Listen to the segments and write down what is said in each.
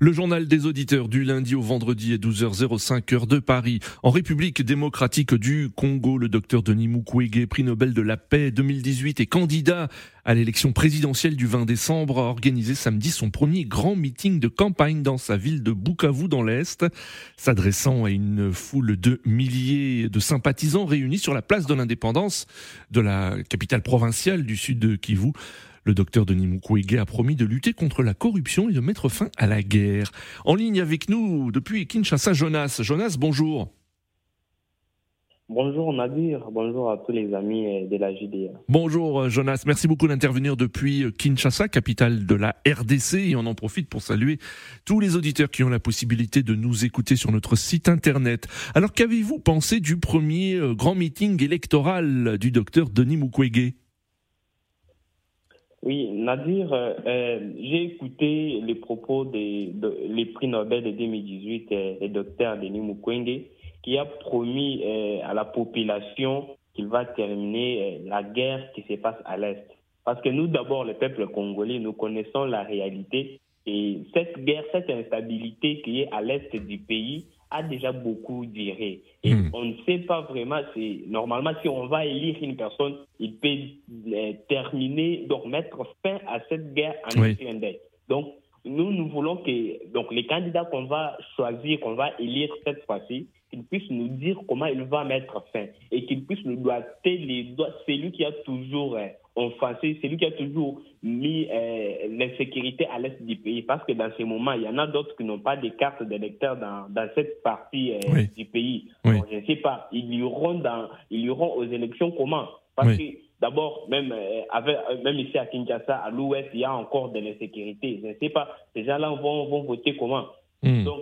Le journal des auditeurs du lundi au vendredi à 12h05 heure de Paris. En République démocratique du Congo, le docteur Denis Mukwege, prix Nobel de la paix 2018 et candidat à l'élection présidentielle du 20 décembre, a organisé samedi son premier grand meeting de campagne dans sa ville de Bukavu dans l'Est, s'adressant à une foule de milliers de sympathisants réunis sur la place de l'indépendance de la capitale provinciale du sud de Kivu. Le docteur Denis Mukwege a promis de lutter contre la corruption et de mettre fin à la guerre. En ligne avec nous depuis Kinshasa, Jonas. Jonas, bonjour. Bonjour Nadir, bonjour à tous les amis de la JDA. Bonjour Jonas, merci beaucoup d'intervenir depuis Kinshasa, capitale de la RDC, et on en profite pour saluer tous les auditeurs qui ont la possibilité de nous écouter sur notre site internet. Alors qu'avez-vous pensé du premier euh, grand meeting électoral du docteur Denis Mukwege? Oui, Nadir, euh, euh, j'ai écouté les propos des de, les prix Nobel de 2018 euh, du docteur Denis Mukwege qui a promis euh, à la population qu'il va terminer la guerre qui se passe à l'Est. Parce que nous, d'abord, le peuple congolais, nous connaissons la réalité et cette guerre, cette instabilité qui est à l'Est du pays a déjà beaucoup duré. Et Hmm. on ne sait pas vraiment, c'est normalement si on va élire une personne, il peut euh, terminer, donc mettre fin à cette guerre en Oui. Donc nous, nous voulons que donc les candidats qu'on va choisir, qu'on va élire cette fois-ci, qu'ils puissent nous dire comment il va mettre fin et qu'ils puissent nous doiter les doigts. C'est lui qui a toujours euh, offensé, c'est lui qui a toujours mis euh, l'insécurité à l'est du pays parce que dans ces moments, il y en a d'autres qui n'ont pas de cartes d'électeurs dans, dans cette partie euh, Oui. du pays. Oui. Je ne sais pas, ils iront, dans, ils iront aux élections comment? Parce Oui. que D'abord, même, euh, avec, euh, même ici à Kinshasa, à l'ouest, il y a encore de l'insécurité. Je ne sais pas, ces gens-là vont, vont voter comment? Hmm. Donc,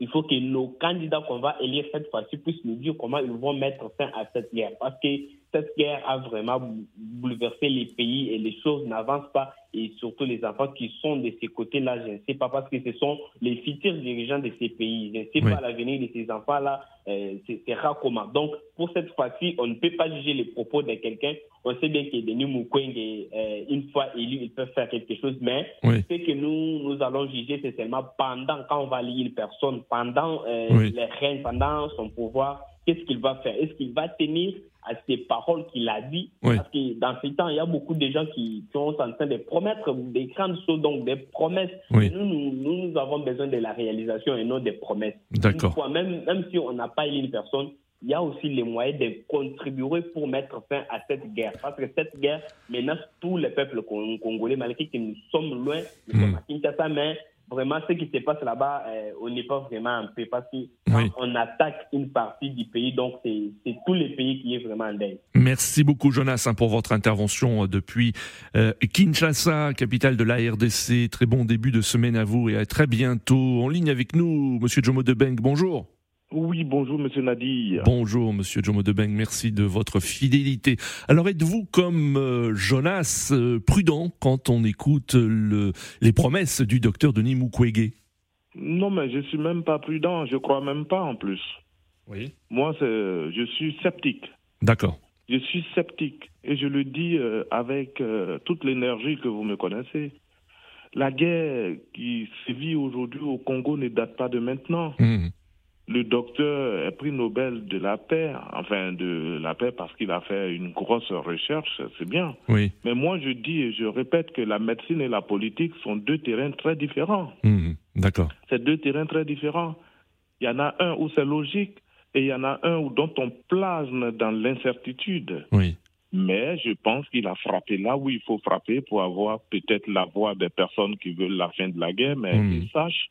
il faut que nos candidats qu'on va élire cette fois-ci puissent nous dire comment ils vont mettre fin à cette guerre. Parce que cette guerre a vraiment bou- bouleversé les pays et les choses n'avancent pas. Et surtout les enfants qui sont de ces côtés-là, je ne sais pas, parce que ce sont les futurs dirigeants de ces pays. Je ne sais Oui. pas l'avenir de ces enfants-là euh, c'est- sera comment. Donc, pour cette fois-ci, on ne peut pas juger les propos de quelqu'un. On sait bien que Denis Mukwege, euh, une fois élu, il peut faire quelque chose, mais Oui. ce que nous, nous allons juger, c'est seulement pendant, quand on va lire une personne, pendant euh, Oui. les règnes, pendant son pouvoir, qu'est-ce qu'il va faire? Est-ce qu'il va tenir à ces paroles qu'il a dit? Oui. Parce que dans ces temps, il y a beaucoup de gens qui, qui sont en train de promettre des grandes choses, donc des promesses. Oui. Nous, nous, nous, avons besoin de la réalisation et non des promesses. D'accord. Même, même si on n'a pas élu une personne, il y a aussi les moyens de contribuer pour mettre fin à cette guerre. Parce que cette guerre menace tous les peuples con- congolais, malgré que nous sommes loin, nous Mm. sommes à Kinshasa, mais vraiment ce qui se passe là-bas, euh, on n'est pas vraiment un peu. Parce que quand Oui. on attaque une partie du pays, donc c'est c'est tout le pays qui est vraiment en deuil. Merci beaucoup Jonas hein, pour votre intervention euh, depuis euh, Kinshasa, capitale de la RDC. Très bon début de semaine à vous et à très bientôt. En ligne avec nous, Monsieur Jomo Debeng, bonjour. Oui, bonjour Monsieur Nadir. Bonjour Monsieur Jomo Debeng, merci de votre fidélité. Alors êtes-vous comme euh, Jonas euh, prudent quand on écoute le, les promesses du docteur Denis Mukwege? Non, mais je suis même pas prudent, je crois même pas en plus. Oui. Moi, je suis sceptique. D'accord. Je suis sceptique et je le dis euh, avec euh, toute l'énergie que vous me connaissez. La guerre qui sévit aujourd'hui au Congo ne date pas de maintenant. Mhm. Le docteur est prix Nobel de la paix, enfin de la paix parce qu'il a fait une grosse recherche, c'est bien. Oui. Mais moi, je dis et je répète que la médecine et la politique sont deux terrains très différents. Mhm. D'accord. C'est deux terrains très différents. Il y en a un où c'est logique et il y en a un où dont on plasme dans l'incertitude. Oui. Mais je pense qu'il a frappé là où il faut frapper pour avoir peut-être la voix des personnes qui veulent la fin de la guerre, mais Mm. ils sachent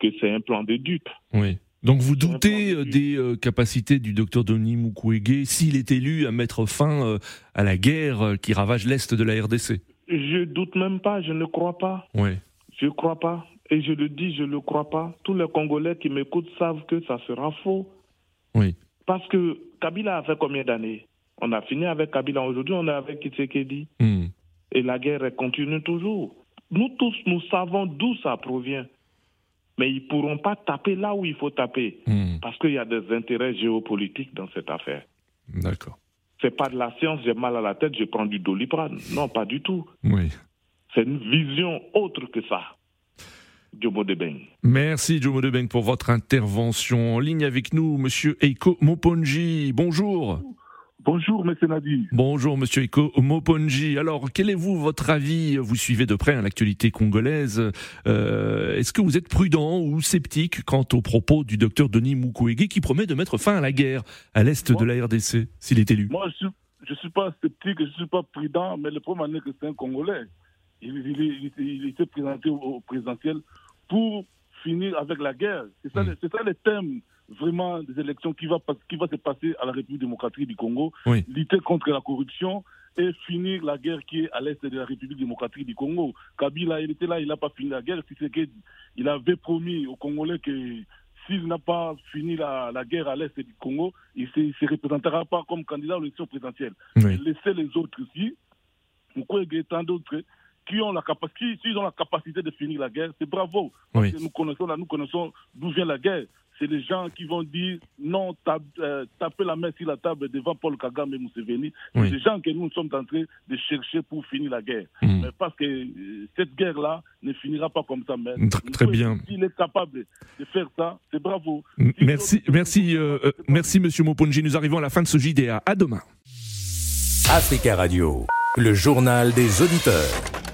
que c'est un plan de dupe. Oui. Donc vous doutez euh, de des euh, capacités du docteur Denis Mukwege s'il est élu à mettre fin euh, à la guerre qui ravage l'est de la RDC Je doute même pas, je ne crois pas. Oui. Je ne crois pas. Et je le dis, je ne le crois pas. Tous les Congolais qui m'écoutent savent que ça sera faux. Oui. Parce que Kabila a fait combien d'années? On a fini avec Kabila. Aujourd'hui, on est avec Kitsekedi. Mhm. Et la guerre continue toujours. Nous tous, nous savons d'où ça provient. Mais ils ne pourront pas taper là où il faut taper. Mhm. Parce qu'il y a des intérêts géopolitiques dans cette affaire. D'accord. c'est pas de la science, j'ai mal à la tête, je prends du doliprane. Non, pas du tout. Oui. C'est une vision autre que ça. Jomo Debeng. Merci Jomo Debeng pour votre intervention. En ligne avec nous, Monsieur Eiko Moponji. Bonjour. Bonjour, M. Nadi. Bonjour, Monsieur Eko Moponji. Alors, quel est vous votre avis? Vous suivez de près hein, l'actualité congolaise. Euh, Est-ce que vous êtes prudent ou sceptique quant aux propos du docteur Denis Mukwege qui promet de mettre fin à la guerre à l'est de la RDC s'il est élu? Moi, je ne suis, pas sceptique, je ne suis pas prudent, mais le problème est que c'est un Congolais. Il, il, il, était présenté au, au présidentiel pour finir avec la guerre. C'est ça, mm. ça le thème vraiment des élections qui va, qui va se passer à la République démocratique du Congo, oui. lutter contre la corruption et finir la guerre qui est à l'est de la République démocratique du Congo. Kabila, il était là, il n'a pas fini la guerre, c'est qu'il avait promis aux Congolais que s'il n'a pas fini la, la, guerre à l'est du Congo, il ne se, se, représentera pas comme candidat aux élections présidentielles. Oui. Laissez les autres ici, Mukwege et tant d'autres, qui ont la capacité, ont la capacité de finir la guerre, c'est bravo. Oui. Nous connaissons, là, nous connaissons d'où vient la guerre. C'est les gens qui vont dire non, tape, euh, taper la main sur la table devant Paul Kagame et Museveni. C'est les gens que nous sommes en train de chercher pour finir la guerre. Mm. Mais parce que euh, cette guerre-là ne finira pas comme ça. Mais Tr- très bien. S'il est capable de faire ça, c'est bravo. Si Merci, merci, euh, euh, merci, Monsieur Moponji. Nous arrivons à la fin de ce JDA. À demain. Africa Radio, le journal des auditeurs.